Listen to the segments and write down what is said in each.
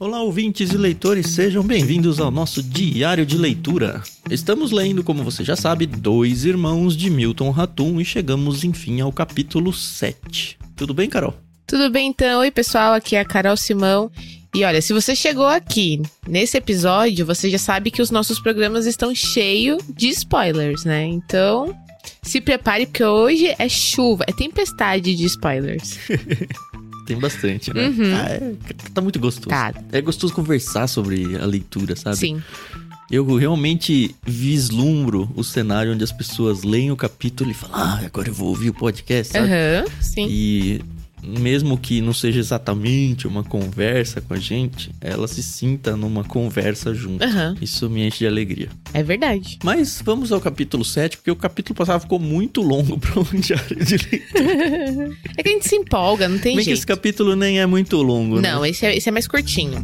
Olá, ouvintes e leitores, sejam bem-vindos ao nosso diário de leitura. Estamos lendo, como você já sabe, Dois Irmãos de Milton Ratum e chegamos, enfim, ao capítulo 7. Tudo bem, Carol? Tudo bem, então? Oi, pessoal, aqui é a Carol Simão. E olha, se você chegou aqui nesse episódio, você já sabe que os nossos programas estão cheios de spoilers, né? Então, se prepare, porque hoje é chuva, é tempestade de spoilers. Tem bastante, né? Uhum. Ah, é- tá muito gostoso. Tá. É gostoso conversar sobre a leitura, sabe? Sim. Eu realmente vislumbro o cenário onde as pessoas leem o capítulo e falam, ah, agora eu vou ouvir o podcast, sabe? Aham, sim. E mesmo que não seja exatamente uma conversa com a gente, ela se sinta numa conversa junto. Aham. Isso me enche de alegria. É verdade. Mas vamos ao capítulo 7, porque o capítulo passado ficou muito longo para um diário de leitura. É que a gente se empolga, não tem Bem que jeito. esse capítulo nem é muito longo, né? Não, esse é, esse é mais curtinho.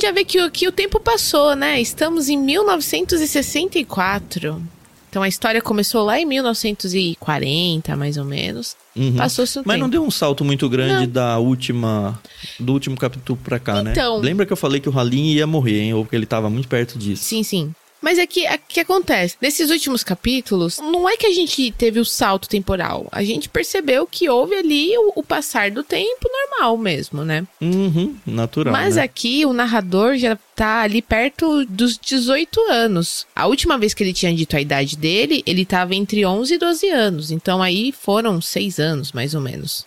Gente já vê que, o- que o tempo passou, né? Estamos em 1964. Então a história começou lá em 1940, mais ou menos. Uhum. Passou-se um Mas tempo. não deu um salto muito grande Não. da última do último capítulo pra cá, Então- né? Lembra que eu falei que o Halim ia morrer, hein? Ou que ele tava muito perto disso. Sim, sim. Mas é que, é que acontece. Nesses últimos capítulos, não é que a gente teve o salto temporal. A gente percebeu que houve ali o, o passar do tempo normal mesmo, né? Uhum, natural, Mas né? aqui o narrador já tá ali perto dos 18 anos. A última vez que ele tinha dito a idade dele, ele tava entre 11 e 12 anos. Então aí foram 6 anos, mais ou menos.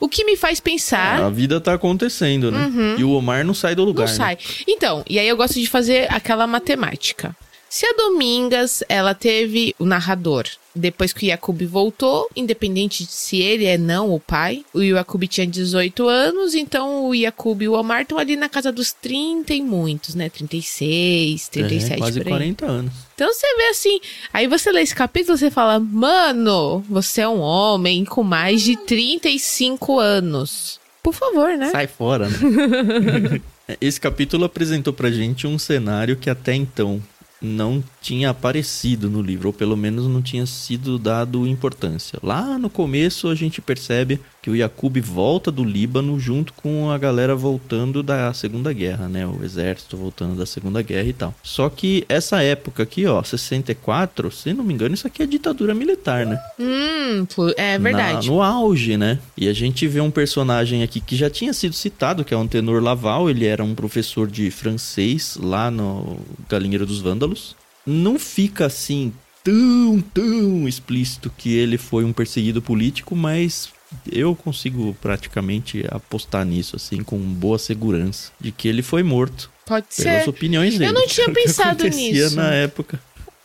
O que me faz pensar. A vida tá acontecendo, né? E o Omar não sai do lugar, Não né? sai. Então, e aí eu gosto de fazer aquela matemática. Se a Domingas, ela teve o narrador depois que o Yakub voltou, independente de se ele é não o pai, o Yakub tinha 18 anos, então o Yakub e o Omar estão ali na casa dos 30 e muitos, né? 36, 37 é, quase por aí. 40 anos. Então você vê assim, aí você lê esse capítulo, você fala, mano, você é um homem com mais de 35 anos. Por favor, né? Sai fora, né? Esse capítulo apresentou pra gente um cenário que até então não tinha aparecido no livro, ou pelo menos não tinha sido dado importância. Lá no começo a gente percebe que o Yakub volta do Líbano junto com a galera voltando da Segunda Guerra, né? O exército voltando da Segunda Guerra e tal. Só que essa época aqui, ó, 64, se não me engano, isso aqui é ditadura militar, né? Hum, é verdade. Na- no auge, né? E a gente vê um personagem aqui que já tinha sido citado, que é o Antenor Laval. Ele era um professor de francês lá no Galinheiro dos Vândalos. Não fica assim tão, tão explícito que ele foi um perseguido político, mas eu consigo praticamente apostar nisso, assim, com boa segurança, de que ele foi morto Pode pelas ser. opiniões dele. não tinha que pensado nisso. na época.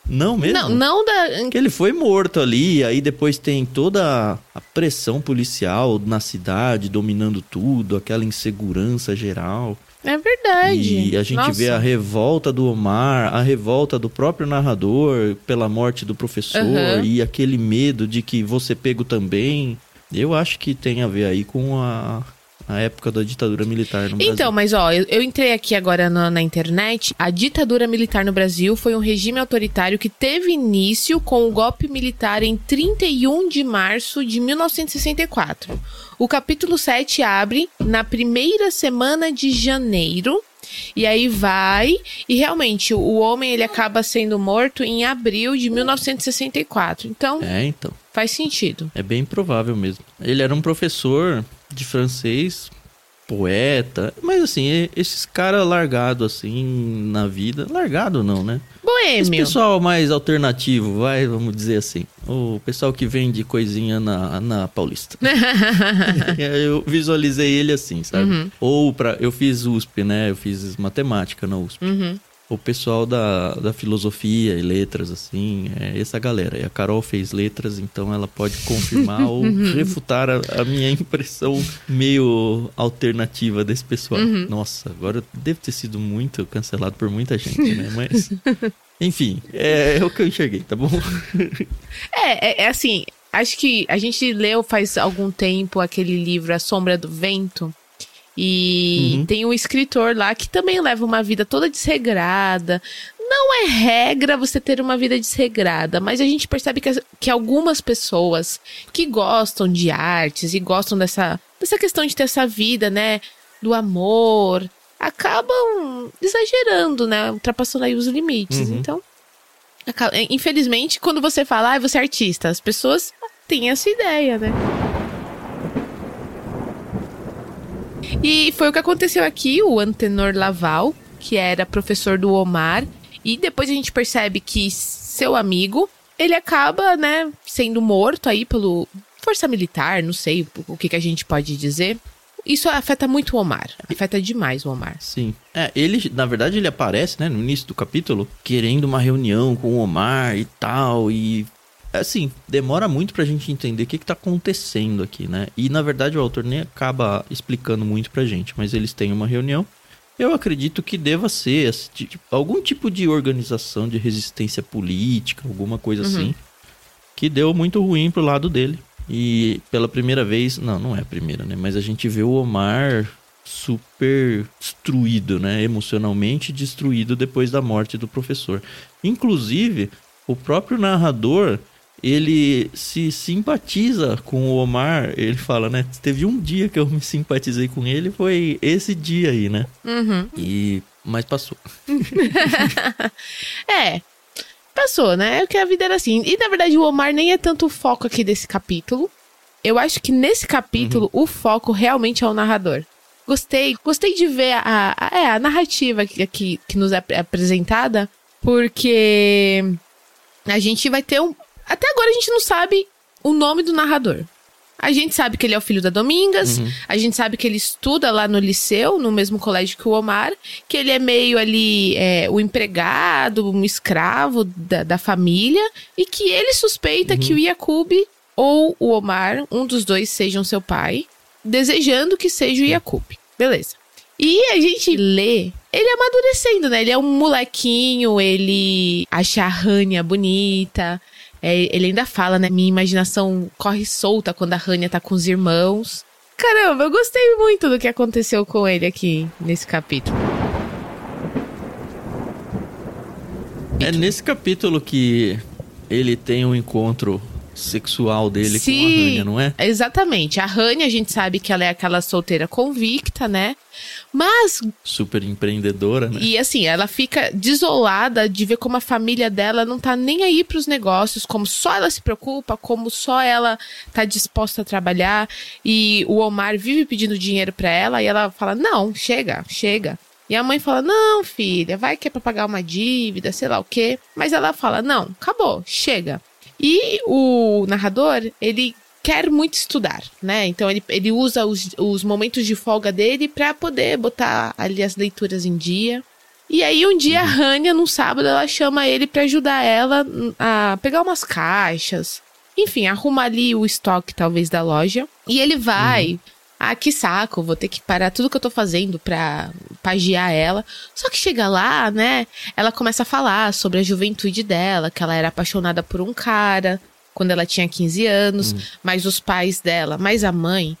Não mesmo? Não, não da. Que ele foi morto ali, aí depois tem toda a pressão policial na cidade, dominando tudo, aquela insegurança geral. É verdade. E a gente Nossa. vê a revolta do Omar, a revolta do próprio narrador pela morte do professor Aham. e aquele medo de que você pego também. Eu acho que tem a ver aí com a, a época da ditadura militar no Brasil. Então, mas ó, eu, eu entrei aqui agora na, na internet. A ditadura militar no Brasil foi um regime autoritário que teve início com o golpe militar em 31 de março de 1964. O capítulo 7 abre na primeira semana de janeiro. E aí vai, e realmente o homem ele acaba sendo morto em abril de 1964. Então, É, então. faz sentido. É bem provável mesmo. Ele era um professor de francês, poeta, mas assim, esses caras largados assim na vida, largado não, né? Esse Boêmio. pessoal mais alternativo, vai, vamos dizer assim. O pessoal que vende coisinha na, na Paulista. eu visualizei ele assim, sabe? Uhum. Ou para eu fiz USP, né? Eu fiz matemática na USP. Uhum. O pessoal da, da filosofia e letras, assim, é essa galera. E a Carol fez letras, então ela pode confirmar ou refutar a, a minha impressão meio alternativa desse pessoal. Nossa, agora eu devo ter sido muito cancelado por muita gente, né? Mas. Enfim, é, é o que eu enxerguei, tá bom? É, é, é assim, acho que a gente leu faz algum tempo aquele livro A Sombra do Vento. E Uhum. tem um escritor lá que também leva uma vida toda desregrada. não é regra você ter uma vida desregrada, mas a gente percebe que, que algumas pessoas que gostam de artes e gostam dessa, dessa questão de ter essa vida, né? Do amor, acabam exagerando, né? Ultrapassando aí os limites. Uhum. Então, infelizmente, quando você fala, ah, você é artista, as pessoas têm essa ideia, né? E foi o que aconteceu aqui, o Antenor Laval, que era professor do Omar, e depois a gente percebe que seu amigo, ele acaba, né, sendo morto aí pelo força militar, não sei o que, que a gente pode dizer. Isso afeta muito o Omar. Afeta demais o Omar. Sim. É, ele, na verdade, ele aparece, né, no início do capítulo, querendo uma reunião com o Omar e tal, e assim, demora muito pra gente entender o que, que tá acontecendo aqui, né? E na verdade o autor nem acaba explicando muito pra gente, mas eles têm uma reunião eu acredito que deva ser tipo, algum tipo de organização de resistência política, alguma coisa uhum. assim, que deu muito ruim pro lado dele. E pela primeira vez, não, não é a primeira, né? Mas a gente vê o Omar super destruído, né? Emocionalmente destruído depois da morte do professor. Inclusive, o próprio narrador ele se simpatiza com o Omar. Ele fala, né? Teve um dia que eu me simpatizei com ele, foi esse dia aí, né? Uhum. E. Mas passou. é. Passou, né? É que a vida era assim. E na verdade o Omar nem é tanto o foco aqui desse capítulo. Eu acho que nesse capítulo uhum. o foco realmente é o narrador. Gostei, gostei de ver a, a, é, a narrativa aqui, aqui que nos é apresentada, porque a gente vai ter um, até agora a gente não sabe o nome do narrador. A gente sabe que ele é o filho da Domingas, uhum. a gente sabe que ele estuda lá no liceu, no mesmo colégio que o Omar, que ele é meio ali é, o empregado, um escravo da, da família, e que ele suspeita uhum. que o Yakub ou o Omar, um dos dois, sejam seu pai, desejando que seja o Yakub. Beleza. E a gente lê ele amadurecendo, né? Ele é um molequinho, ele acha a Rania bonita, é, ele ainda fala, né? Minha imaginação corre solta quando a Rania tá com os irmãos. Caramba, eu gostei muito do que aconteceu com ele aqui nesse capítulo. É nesse capítulo que ele tem um encontro sexual dele Sim, com a Rania, não é? Exatamente. A Rania, a gente sabe que ela é aquela solteira convicta, né? Mas. Super empreendedora, né? E assim, ela fica desolada de ver como a família dela não tá nem aí pros negócios, como só ela se preocupa, como só ela tá disposta a trabalhar. E o Omar vive pedindo dinheiro para ela e ela fala: não, chega, chega. E a mãe fala: Não, filha, vai que é pra pagar uma dívida, sei lá o quê. Mas ela fala: Não, acabou, chega. E o narrador, ele quer muito estudar, né? Então ele, ele usa os, os momentos de folga dele para poder botar ali as leituras em dia. E aí um dia uhum. a Rania, num sábado, ela chama ele para ajudar ela a pegar umas caixas. Enfim, arrumar ali o estoque, talvez, da loja. E ele vai. Uhum. Ah, que saco, vou ter que parar tudo que eu tô fazendo pra pagiar ela. Só que chega lá, né? Ela começa a falar sobre a juventude dela, que ela era apaixonada por um cara quando ela tinha 15 anos, hum. mas os pais dela, mais a mãe,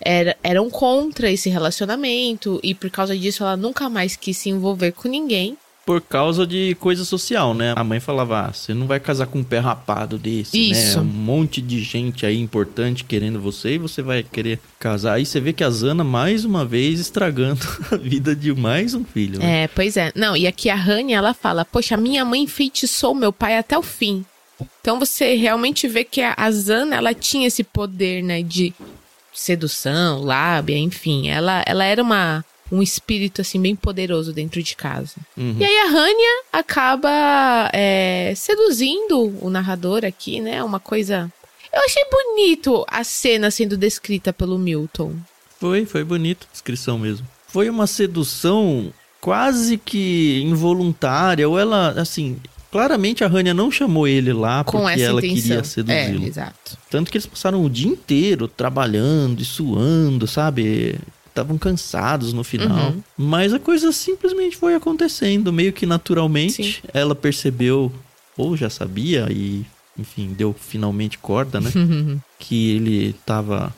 era, eram contra esse relacionamento e por causa disso ela nunca mais quis se envolver com ninguém. Por causa de coisa social, né? A mãe falava: ah, você não vai casar com um pé rapado desse, né? Isso. né? Um monte de gente aí importante querendo você e você vai querer casar. Aí você vê que a Zana, mais uma vez, estragando a vida de mais um filho. Né? É, pois é. Não, e aqui a Rania, ela fala: Poxa, minha mãe enfeitiçou meu pai até o fim. Então você realmente vê que a Zana, ela tinha esse poder, né, de sedução, lábia, enfim. Ela, ela era uma, um espírito, assim, bem poderoso dentro de casa. Uhum. E aí a Rania acaba é, seduzindo o narrador aqui, né, uma coisa... Eu achei bonito a cena sendo descrita pelo Milton. Foi, foi bonito, descrição mesmo. Foi uma sedução quase que involuntária, ou ela, assim, Claramente a Rania não chamou ele lá Com porque ela intenção. queria seduzi-lo. É, exato. Tanto que eles passaram o dia inteiro trabalhando e suando, sabe? Estavam cansados no final. Uhum. Mas a coisa simplesmente foi acontecendo, meio que naturalmente. Sim. Ela percebeu, ou já sabia, e enfim, deu finalmente corda, né? que ele estava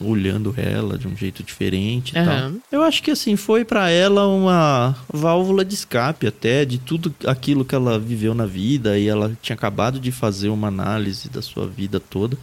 olhando ela de um jeito diferente e Aham. tal. Eu acho que assim, foi pra ela uma válvula de escape até de tudo aquilo que ela viveu na vida e ela tinha acabado de fazer uma análise da sua vida toda.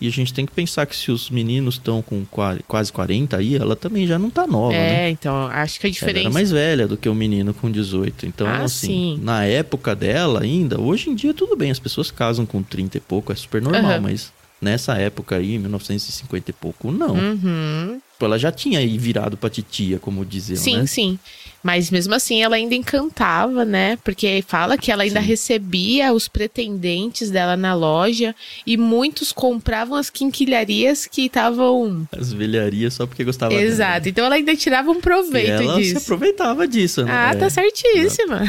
E a gente tem que pensar que se os meninos estão com qua- quase 40 aí, ela também já não tá nova, né? É, então, acho que a Ela diferença. era mais velha do que o menino com 18. Então, Ah, assim, sim. na época dela ainda, hoje em dia tudo bem, as pessoas casam com 30 e pouco, é super normal, Aham. mas nessa época aí, 1950 e pouco, não. Uhum. Ela já tinha aí virado pra titia, como diziam, Sim, né? sim. Mas mesmo assim ela ainda encantava, né? Porque fala que ela ainda Sim. recebia os pretendentes dela na loja e muitos compravam as quinquilharias que estavam. As velharias só porque gostava dela. Exato. Então ela ainda tirava um E proveito ela se disso. aproveitava disso, né? Ah, É. tá certíssima.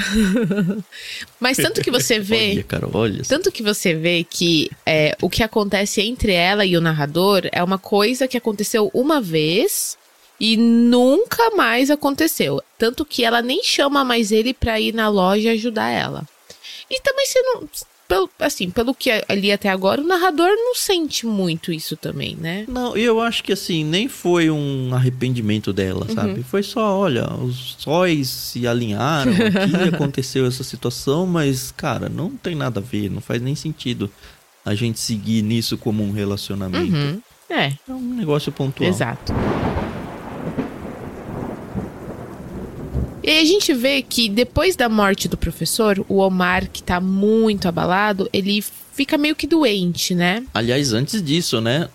Mas tanto que você vê. Olha, cara, olha. Tanto que você vê que é, o que acontece entre ela e o narrador é uma coisa que aconteceu uma vez e nunca mais aconteceu. Tanto que ela nem chama mais ele pra ir na loja ajudar ela. E também você não. Pelo, assim, pelo que ali até agora, o narrador não sente muito isso também, né? Não, eu acho que assim, nem foi um arrependimento dela, Uhum. sabe? Foi só, olha, os sóis se alinharam aqui, aconteceu essa situação, mas, cara, não tem nada a ver, não faz nem sentido a gente seguir nisso como um relacionamento. Uhum. É, É um negócio pontual. Exato. E aí a gente vê que depois da morte do professor, o Omar, que tá muito abalado, ele fica meio que doente, né? Aliás, antes disso, né?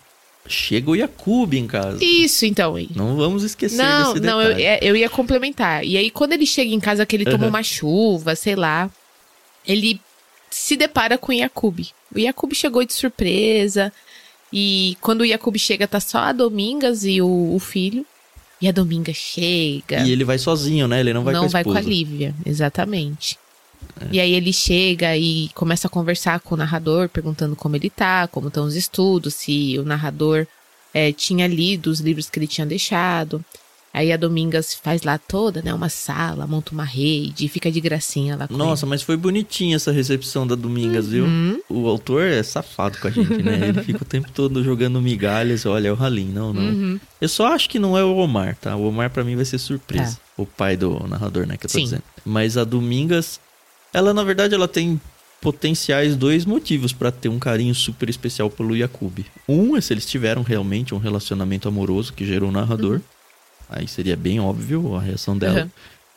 Chega o Yakub em casa. Isso, então. Não vamos esquecer Não, desse não, eu, detalhe. é, eu ia complementar. E aí, quando ele chega em casa, que ele toma Uhum. uma chuva, sei lá, ele se depara com o Yakub. O Yakub chegou de surpresa. E quando o Yakub chega, tá só a Domingas e o, o filho. E a Domingas chega. E ele vai sozinho, né? Ele não vai com a vai esposa. É. com a Lívia, exatamente. E aí ele chega e começa a conversar com o narrador, perguntando como ele tá, como estão os estudos, se o narrador eh, tinha lido os livros que ele tinha deixado. Aí a Domingas faz lá toda, né, uma sala, monta uma rede, fica de gracinha lá com Nossa, mas foi bonitinha essa recepção da Domingas, viu? Uhum. O autor é safado com a gente, né? Ele fica o tempo todo jogando migalhas. Olha, é o Halim. Não, não. Uhum. Eu só acho que não é o Omar, tá? O Omar pra mim vai ser surpresa. O pai do narrador, né? Que eu tô Sim. dizendo. Mas a Domingas, ela na verdade ela tem potenciais dois motivos pra ter um carinho super especial pelo Yakub. Um é se eles tiveram realmente um relacionamento amoroso que gerou o narrador. Aí seria bem óbvio a reação dela. Uhum.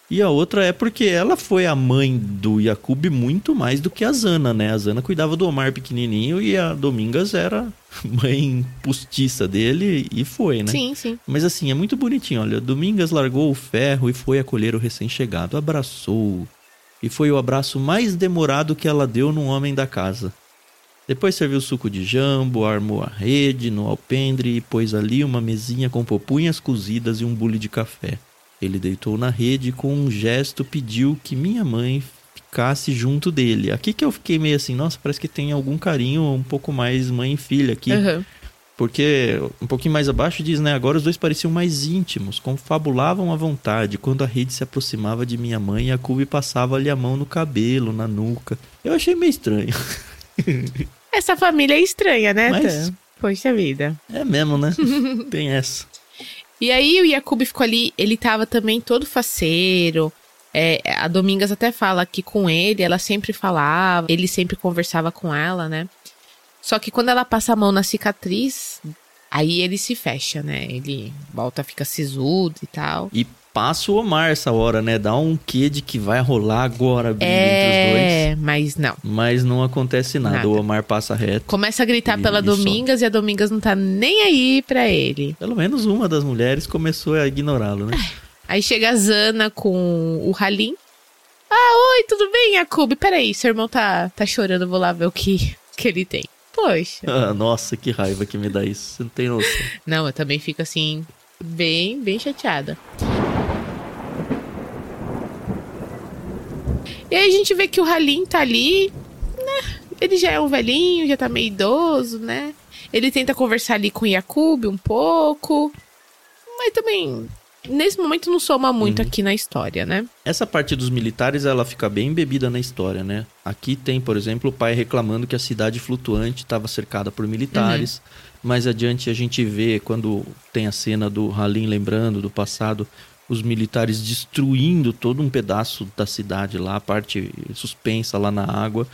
E a outra é porque ela foi a mãe do Yakub muito mais do que a Zana, né? A Zana cuidava do Omar pequenininho e a Domingas era mãe postiça dele e foi, né? Sim, sim. Mas assim, é muito bonitinho. Olha, Domingas largou o ferro e foi acolher o recém-chegado. Abraçou. E foi o abraço mais demorado que ela deu num homem da casa. Depois serviu suco de jambo, armou a rede no alpendre e pôs ali uma mesinha com pupunhas cozidas e um bule de café. Ele deitou na rede e com um gesto pediu que minha mãe ficasse junto dele. Aqui que eu fiquei meio assim, nossa, parece que tem algum carinho um pouco mais mãe e filha aqui. Uhum. Porque um pouquinho mais abaixo diz, né? Agora os dois pareciam mais íntimos, confabulavam à vontade. Quando a rede se aproximava de minha mãe, a Cube passava-lhe a mão no cabelo, na nuca. Eu achei meio estranho. Essa família é estranha, né, Mas- Tan? Poxa vida. É mesmo, né? Tem essa. E aí o Yakub ficou ali, ele tava também todo faceiro. É, a Domingas até fala que com ele, ela sempre falava, ele sempre conversava com ela, né? Só que quando ela passa a mão na cicatriz, aí ele se fecha, né? Ele volta, fica sisudo e tal. E passa o Omar essa hora, né? Dá um quê de que vai rolar agora briga entre os dois. É, mas não. Mas não acontece nada. Nada. O Omar passa reto. Começa a gritar E- pela e Domingas e a Domingas não tá nem aí pra ele. Pelo menos uma das mulheres começou a ignorá-lo, né? Aí chega a Zana com o Halim. Ah, oi, tudo bem, Yakub? Peraí, seu irmão tá, tá chorando, vou lá ver o que, que ele tem. Poxa. Ah, nossa, que raiva que me dá isso. Você não tem noção. Não, eu também fico assim, bem, bem chateada. E aí a gente vê que o Halim tá ali, né? Ele já é um velhinho, já tá meio idoso, né? Ele tenta conversar ali com o Yakub um pouco. Mas também, nesse momento, não soma muito aqui na história, né? Essa parte dos militares, ela fica bem embebida na história, né? Aqui tem, por exemplo, o pai reclamando que a cidade flutuante estava cercada por militares. Mais adiante a gente vê quando tem a cena do Halim lembrando do passado, os militares destruindo todo um pedaço da cidade lá, a parte suspensa lá na água,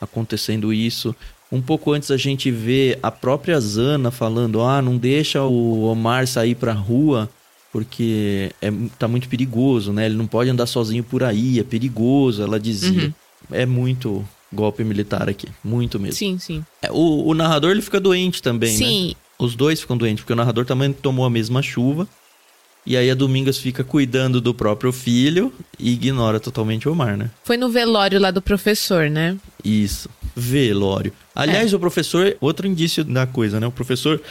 acontecendo isso. Um pouco antes a gente vê a própria Zana falando: "Ah, não deixa o Omar sair pra rua porque é, tá muito perigoso, né? Ele não pode andar sozinho por aí, é perigoso", ela dizia. Uhum. É muito golpe militar aqui, muito mesmo. Sim, sim. É, O, o narrador ele fica doente também, né? Sim, Os dois ficam doentes, porque o narrador também tomou a mesma chuva. E aí a Domingas fica cuidando do próprio filho e ignora totalmente o Omar, né? foi no velório lá do professor, né? Isso. Velório. Aliás, o professor, outro indício da coisa, né? O professor,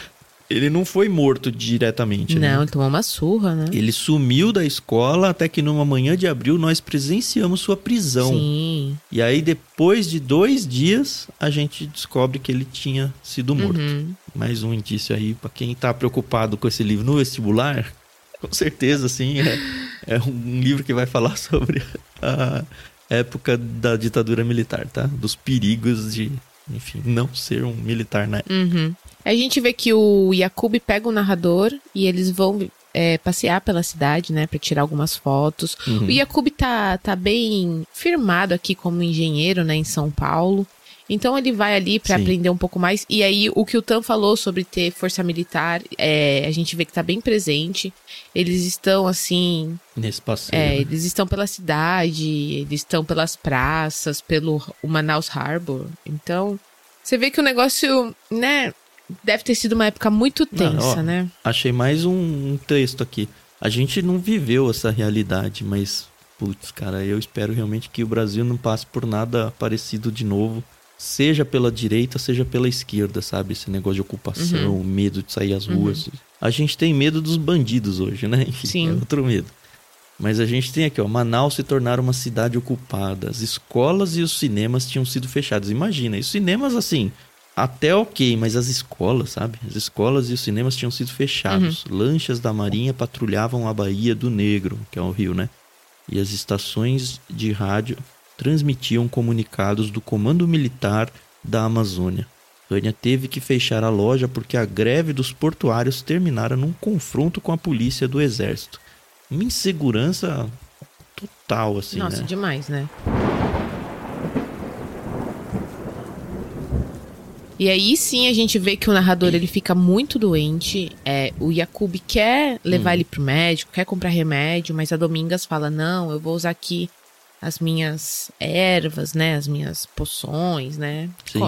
ele não foi morto diretamente, né? Não, ele tomou uma surra, né? Ele sumiu da escola até que numa manhã de abril nós presenciamos sua prisão. Sim. E aí, depois de dois dias, a gente descobre que ele tinha sido morto. Uhum. Mais um indício aí pra quem tá preocupado com esse livro no vestibular. Com certeza, sim, é, é um livro que vai falar sobre a época da ditadura militar, tá? Dos perigos de, enfim, não ser um militar na época. Uhum. A gente vê que o Yakub pega o narrador e eles vão é, passear pela cidade, né, Pra tirar algumas fotos. Uhum. O Yakub tá, tá bem firmado aqui como engenheiro, né, em São Paulo. Então ele vai ali Sim. aprender um pouco mais. E aí o que o Tan falou sobre ter força militar, é, a gente vê que tá bem presente. Eles estão assim, Nesse passeio. é, né? eles estão pela cidade, eles estão pelas praças, pelo o Manaus Harbor. Então, você vê que o negócio, né, deve ter sido uma época muito Não, tensa, ó, né? Achei mais um, um texto aqui. A gente não viveu essa realidade, mas, putz, cara, eu espero realmente que o Brasil não passe por nada parecido de novo. Seja pela direita, seja pela esquerda, sabe? Esse negócio de ocupação, Uhum. medo de sair às ruas. A gente tem medo dos bandidos hoje, né? Enfim, Sim. é outro medo. Mas a gente tem aqui, ó, Manaus se tornar uma cidade ocupada. As escolas e os cinemas tinham sido fechados. Imagina, e os cinemas, assim, até ok, mas as escolas, sabe? As escolas e os cinemas tinham sido fechados. Lanchas da Marinha patrulhavam a Baía do Negro, que é o rio, né? E as estações de rádio transmitiam comunicados do Comando Militar da Amazônia. Vânia teve que fechar a loja porque a greve dos portuários terminara num confronto com a polícia do exército. Uma insegurança total, assim, Nossa, né? demais, né? E aí sim a gente vê que o narrador ele fica muito doente. É, o Yakub quer levar Hum. ele pro médico, quer comprar remédio, mas a Domingas fala: não, eu vou usar aqui as minhas ervas, né? As minhas poções, né? Sim.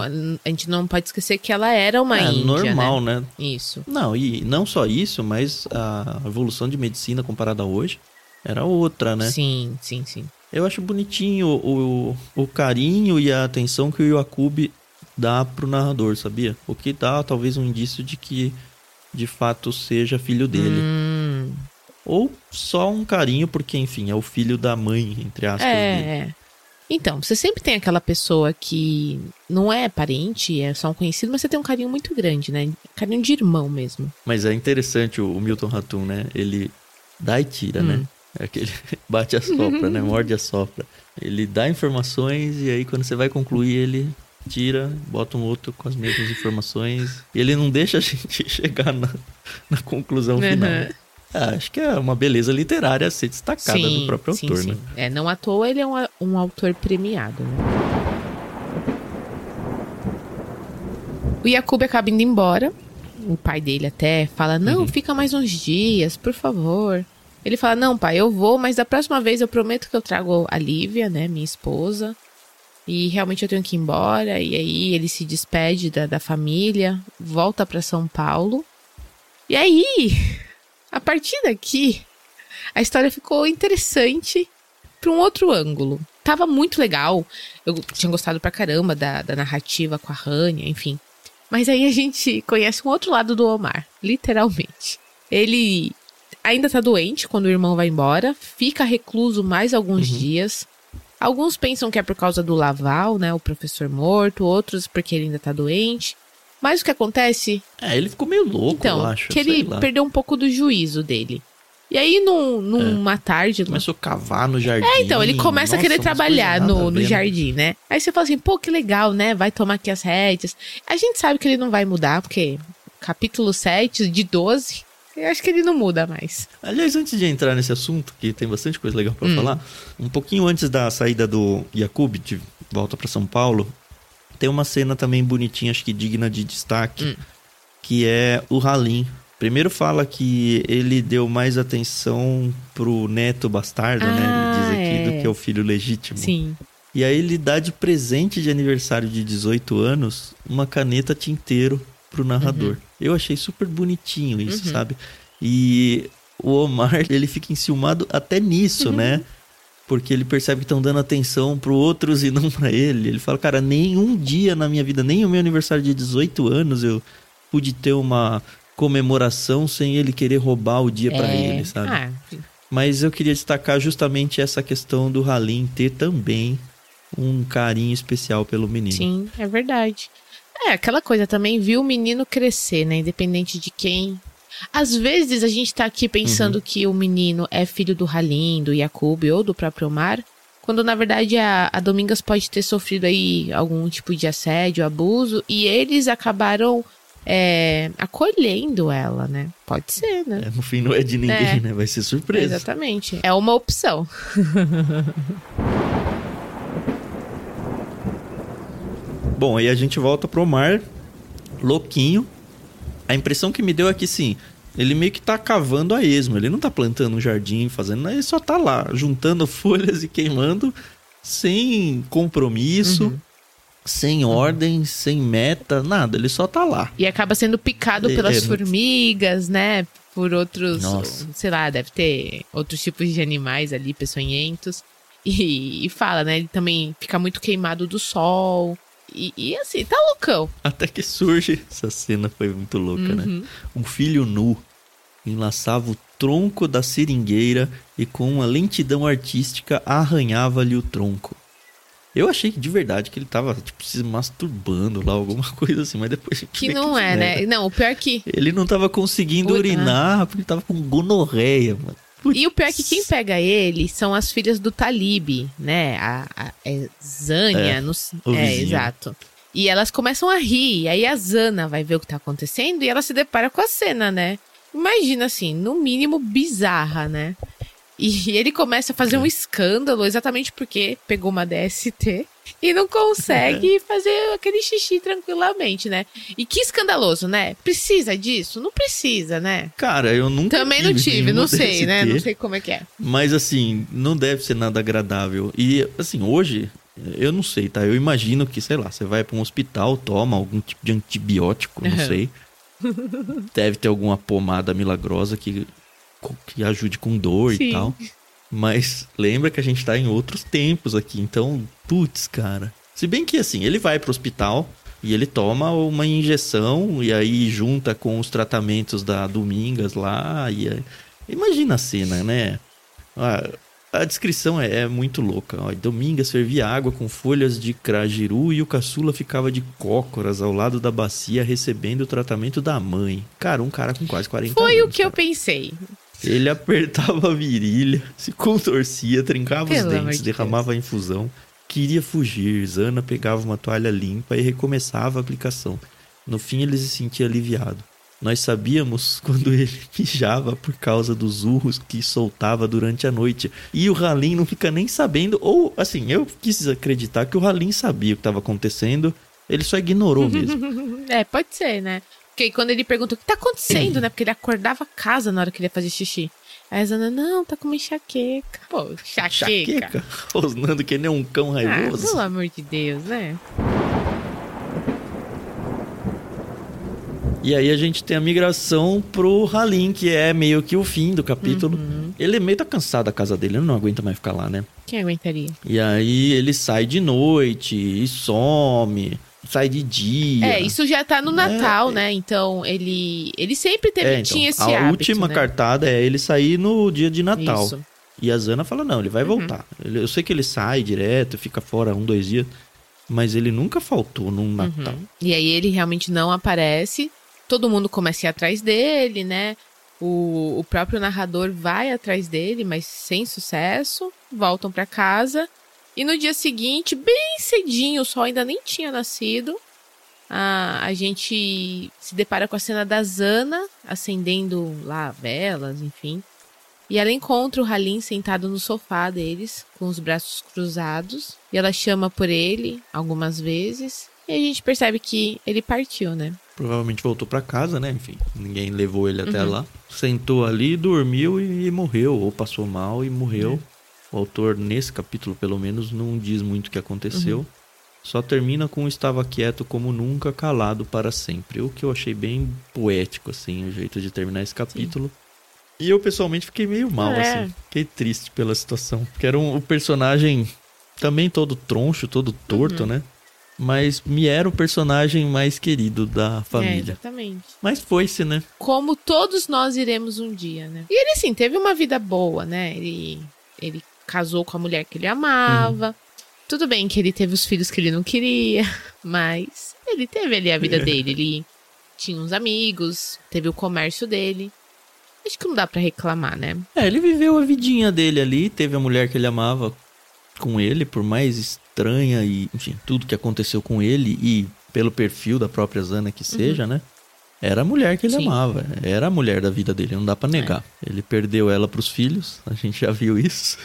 A gente não pode esquecer que ela era uma é índia, normal, né? né? Isso. Não, e não só isso, mas a evolução de medicina comparada a hoje era outra, né? Sim, sim, sim. Eu acho bonitinho o, o, o carinho e a atenção que o Yakub dá pro narrador, sabia? O que dá talvez um indício de que de fato seja filho dele. Hum, Ou só um carinho, porque, enfim, é o filho da mãe, entre aspas, dele. É, é. Então, você sempre tem aquela pessoa que não é parente, é só um conhecido, mas você tem um carinho muito grande, né? Carinho de irmão mesmo. Mas é interessante o, Milton Ratum, né? Ele dá e tira, Hum. né? É aquele bate a sopra, né? Morde a sopra. Ele dá informações e aí quando você vai concluir ele tira, bota um outro com as mesmas informações e ele não deixa a gente chegar na, na conclusão final. Uhum. Ah, acho que é uma beleza literária a ser destacada do próprio sim, autor, sim. né? É, não à toa ele é um, um autor premiado, né? O Yakub acaba indo embora. O pai dele até fala: Não, Uhum. fica mais uns dias, por favor. Ele fala: Não, pai, eu vou, mas da próxima vez eu prometo que eu trago a Lívia, né, minha esposa. E realmente eu tenho que ir embora. E aí ele se despede da, da família, volta para São Paulo. E aí, a partir daqui, a história ficou interessante para um outro ângulo. Tava muito legal. Eu tinha gostado pra caramba da, da narrativa com a Rania, enfim. Mas aí a gente conhece um outro lado do Omar, literalmente. Ele ainda tá doente quando o irmão vai embora, fica recluso mais alguns dias. Alguns pensam que é por causa do Laval, né, o professor morto, outros porque ele ainda tá doente. Mas o que acontece É, ele ficou meio louco, então, eu acho. que ele perdeu um pouco do juízo dele. E aí, num, numa tarde. Começou a cavar no jardim. É, então, ele começa a Nossa, querer umas trabalhar no, a no né? jardim, né? Aí você fala assim, pô, que legal, né? Vai tomar aqui as rédeas. A gente sabe que ele não vai mudar, porque capítulo 7, de 12. Eu acho que ele não muda mais. Aliás, antes de entrar nesse assunto, que tem bastante coisa legal para Hum. falar, um pouquinho antes da saída do Yakub de volta para São Paulo, tem uma cena também bonitinha, acho que digna de destaque, Hum. que é o Halim. Primeiro fala que ele deu mais atenção pro neto bastardo, né? Ele Ah, diz aqui, é. do que o filho legítimo. Sim. E aí ele dá de presente de aniversário de 18 anos uma caneta tinteiro pro narrador. Eu achei super bonitinho isso, Uhum. sabe? E o Omar, ele fica enciumado até nisso, né? Porque ele percebe que estão dando atenção pro outros e não pra ele. Ele fala, cara, nenhum dia na minha vida, nem o meu aniversário de 18 anos eu pude ter uma comemoração sem ele querer roubar o dia É. ele, sabe? Ah, Mas eu queria destacar justamente essa questão do Halim ter também um carinho especial pelo menino. sim, é verdade. É, aquela coisa também, viu o menino crescer, né? Independente de quem. Às vezes a gente tá aqui pensando Uhum. que o menino é filho do Halim, do Yakub ou do próprio Omar, quando na verdade a, a Domingas pode ter sofrido aí algum tipo de assédio, abuso, e eles acabaram é, acolhendo ela, né? Pode ser, né? É, no fim não é de ninguém, É. né? Vai ser surpresa. Exatamente. É uma opção. Bom, aí a gente volta pro Omar, louquinho. A impressão que me deu é que sim, ele meio que tá cavando a esmo. Ele não tá plantando um jardim, fazendo ele só tá lá, juntando folhas e queimando, sem compromisso, Uhum. sem ordem, sem meta, nada. Ele só tá lá. E acaba sendo picado É, pelas é formigas, né? Por outros, Nossa. sei lá, deve ter outros tipos de animais ali, peçonhentos. E, e fala, né? Ele também fica muito queimado do sol. E, e assim, tá loucão. Até que surge. Essa cena foi muito louca, né? Uhum. Um filho nu enlaçava o tronco da seringueira e com uma lentidão artística arranhava-lhe o tronco. Eu achei que de verdade que ele tava, tipo, se masturbando lá, alguma coisa assim, mas depois... Que não é, né? Não, o pior é que. Ele não tava conseguindo Ui, urinar porque ele tava com gonorreia, mano. Putz. E o pior é que quem pega ele são as filhas do Talib, né? A, a- é Zânia, É, não s- o é, exato. E elas começam a rir, aí a Zana vai ver o que tá acontecendo e ela se depara com a cena, né? Imagina assim, no mínimo bizarra, né? E ele começa a fazer É. um escândalo exatamente porque pegou uma DST e não consegue fazer aquele xixi tranquilamente, né? E que escandaloso, né? Precisa disso? Não precisa, né? Cara, eu nunca Também não tive, não sei, né? DST. Não sei como é que é. Mas assim, não deve ser nada agradável. E assim, hoje, eu não sei, tá? Eu imagino que, sei lá, você vai pra um hospital, toma algum tipo de antibiótico, não Aham. sei. Deve ter alguma pomada milagrosa que, que ajude com dor Sim. e tal. Mas lembra que a gente tá em outros tempos aqui, então, putz, cara. Se bem que assim, ele vai pro hospital e ele toma uma injeção e aí junta com os tratamentos da Domingas lá e aí- imagina a cena, né? A, a descrição é, é muito louca. Ó, Domingas fervia água com folhas de crajiru e o caçula ficava de cócoras ao lado da bacia recebendo o tratamento da mãe. Cara, um cara com quase 40 Foi anos. o que eu cara. pensei. Ele apertava a virilha, se contorcia, trincava Pelo os dentes, de derramava a infusão. Queria fugir. Zana pegava uma toalha limpa e recomeçava a aplicação. No fim, ele se sentia aliviado. Nós sabíamos quando ele mijava por causa dos urros que soltava durante a noite. E o Halim não fica nem sabendo. Ou, assim, eu quis acreditar que o Halim sabia o que estava acontecendo. Ele só ignorou mesmo. É, pode ser, né? Porque quando ele pergunta o que tá acontecendo, né? Porque ele acordava a casa na hora que ele ia fazer xixi. Aí a Zana, não, tá com uma enxaqueca. Pô, enxaqueca. Rosnando que nem um cão Ah, raivoso. pelo amor de Deus, né? E aí a gente tem a migração pro Halim, que é meio que o fim do capítulo. Uhum. Ele é meio tá cansado da casa dele, ele não aguenta mais ficar lá, né? Quem aguentaria? E aí ele sai de noite e some, sai de dia. É, isso já tá no Natal, né? Então, ele ele sempre teve, É, então, tinha esse a hábito, última né? cartada é ele sair no dia de Natal. Isso. Uhum. E a Zana fala, não, ele vai voltar. Ele- eu sei que ele sai direto, fica fora um, dois dias, mas ele nunca faltou num Natal. Uhum. E aí ele realmente não aparece. Todo mundo começa a ir atrás dele, né? O, o próprio narrador vai atrás dele, mas sem sucesso. Voltam pra casa. E no dia seguinte, bem cedinho, o sol ainda nem tinha nascido. a, a gente se depara com a cena da Zana acendendo lá velas, enfim. E ela encontra o Halim sentado no sofá deles, com os braços cruzados. E ela chama por ele algumas vezes. E a gente percebe que ele partiu, né? Provavelmente voltou para casa, né? Enfim, ninguém levou ele até uhum. lá. Sentou ali, dormiu e, e, morreu. Ou passou mal e morreu. É. O autor, nesse capítulo, pelo menos, não diz muito o que aconteceu. Uhum. Só termina com estava quieto como nunca, calado para sempre. O que eu achei bem poético, assim, o jeito de terminar esse capítulo. Sim. E eu pessoalmente fiquei meio mal, é. assim. Fiquei triste pela situação. Porque era um, o personagem também todo troncho, todo torto, uhum. né? Mas me era o personagem mais querido da família. É, exatamente. Mas foi-se, né? Como todos nós iremos um dia, né? E ele, assim, teve uma vida boa, né? Ele, ele casou com a mulher que ele amava. Uhum. Tudo bem que ele teve os filhos que ele não queria, mas ele teve ali a vida é. dele. Ele tinha uns amigos, teve o comércio dele. Acho que não dá para reclamar, né? É, ele viveu a vidinha dele ali, teve a mulher que ele amava com ele, por mais estranha e, enfim, tudo que aconteceu com ele e pelo perfil da própria Zana que seja, uhum. né? Era a mulher que ele Sim. amava, era a mulher da vida dele, não dá para negar. É. Ele perdeu ela para os filhos, a gente já viu isso.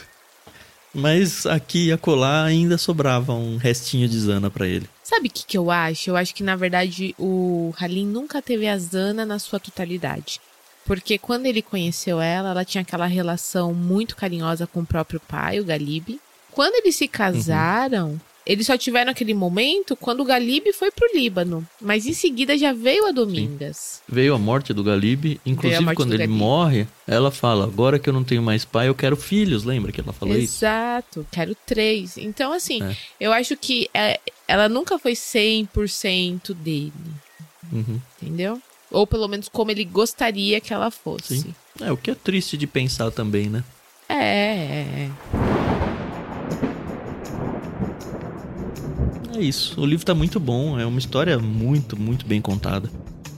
Mas aqui e acolá ainda sobrava um restinho de Zana para ele. Sabe o que, que eu acho? Eu acho que, na verdade, o Halim nunca teve a Zana na sua totalidade. Porque quando ele conheceu ela, ela tinha aquela relação muito carinhosa com o próprio pai, o Galib. Quando eles se casaram, uhum. Eles só tiveram aquele momento quando o Galib foi pro Líbano. Mas em seguida já veio a Domingas. Sim. Veio a morte do Galib. Inclusive, quando ele Galib. morre, ela fala: Agora que eu não tenho mais pai, eu quero filhos. Lembra que ela falou Exato, isso? Exato, quero três. Então, assim, é. eu acho que é, ela nunca foi 100% dele. Uhum. Entendeu? Ou pelo menos como ele gostaria que ela fosse. Sim. É, o que é triste de pensar também, né? É, é. Isso. O livro tá muito bom. É uma história muito, muito bem contada.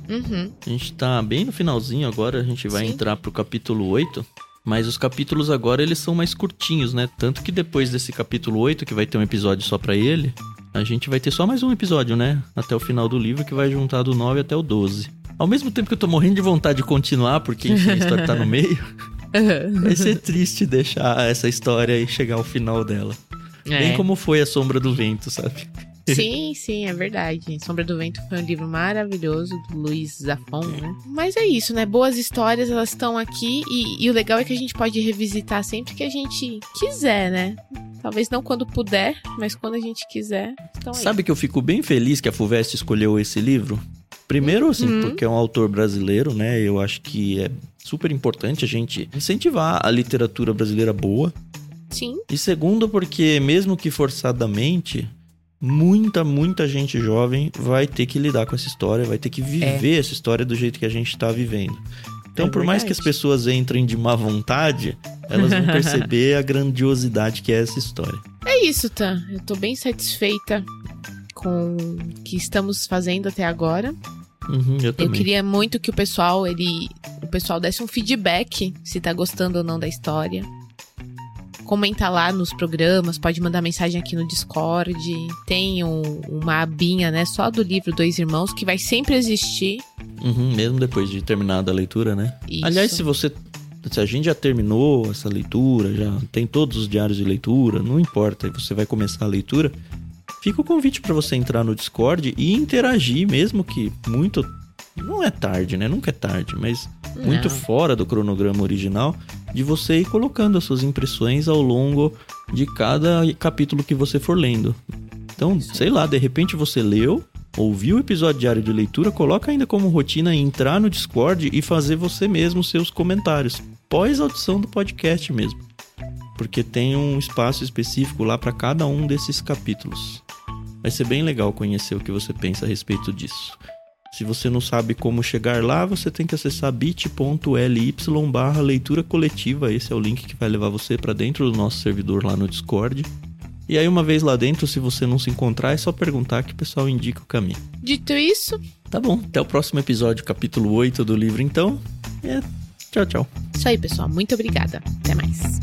Uhum. A gente tá bem no finalzinho agora. A gente vai Sim. entrar pro capítulo 8. Mas os capítulos agora eles são mais curtinhos, né? Tanto que depois desse capítulo 8, que vai ter um episódio só para ele, a gente vai ter só mais um episódio, né? Até o final do livro, que vai juntar do 9 até o 12. Ao mesmo tempo que eu tô morrendo de vontade de continuar, porque enfim, a história tá no meio, vai ser triste deixar essa história e chegar ao final dela. É. Bem como foi A Sombra do Vento, sabe? Sim, sim, é verdade. Sombra do Vento foi um livro maravilhoso do Luiz Zafon, né? Mas é isso, né? Boas histórias, elas estão aqui e, e, o legal é que a gente pode revisitar sempre que a gente quiser, né? Talvez não quando puder, mas quando a gente quiser. Então é Sabe que eu fico bem feliz que a Fuvest escolheu esse livro? Primeiro, assim, uhum. porque é um autor brasileiro, né? Eu acho que é super importante a gente incentivar a literatura brasileira boa. Sim. E segundo, porque mesmo que forçadamente, muita, muita gente jovem vai ter que lidar com essa história, vai ter que viver é. essa história do jeito que a gente está vivendo. Então, é por mais que as pessoas entrem de má vontade, elas vão perceber a grandiosidade que é essa história. É isso, Tan. Eu tô bem satisfeita com o que estamos fazendo até agora. Uhum, eu, eu, queria muito que o pessoal, ele, o pessoal desse um feedback se tá gostando ou não da história. Comenta lá nos programas, pode mandar mensagem aqui no Discord. Tem um, uma abinha, né, só do livro Dois Irmãos, que vai sempre existir. Uhum, mesmo depois de terminada a leitura, né? Isso. Aliás, se você se a gente já terminou essa leitura, já tem todos os diários de leitura, não importa, você vai começar a leitura, fica o convite para você entrar no Discord e interagir, mesmo que muito. Não é tarde, né? Nunca é tarde, mas não. muito fora do cronograma original, de você ir colocando as suas impressões ao longo de cada capítulo que você for lendo. Então, sei lá, de repente você leu, ouviu o episódio diário de leitura, coloca ainda como rotina entrar no Discord e fazer você mesmo seus comentários, pós audição do podcast mesmo. Porque tem um espaço específico lá para cada um desses capítulos. Vai ser bem legal conhecer o que você pensa a respeito disso. Se você não sabe como chegar lá, você tem que acessar bit.ly barra leitura coletiva. Esse é o link que vai levar você para dentro do nosso servidor lá no Discord. E aí, uma vez lá dentro, se você não se encontrar, é só perguntar que o pessoal indica o caminho. Dito isso. Tá bom, até o próximo episódio, capítulo 8 do livro, então. É, tchau, tchau. Isso aí, pessoal. Muito obrigada. Até mais.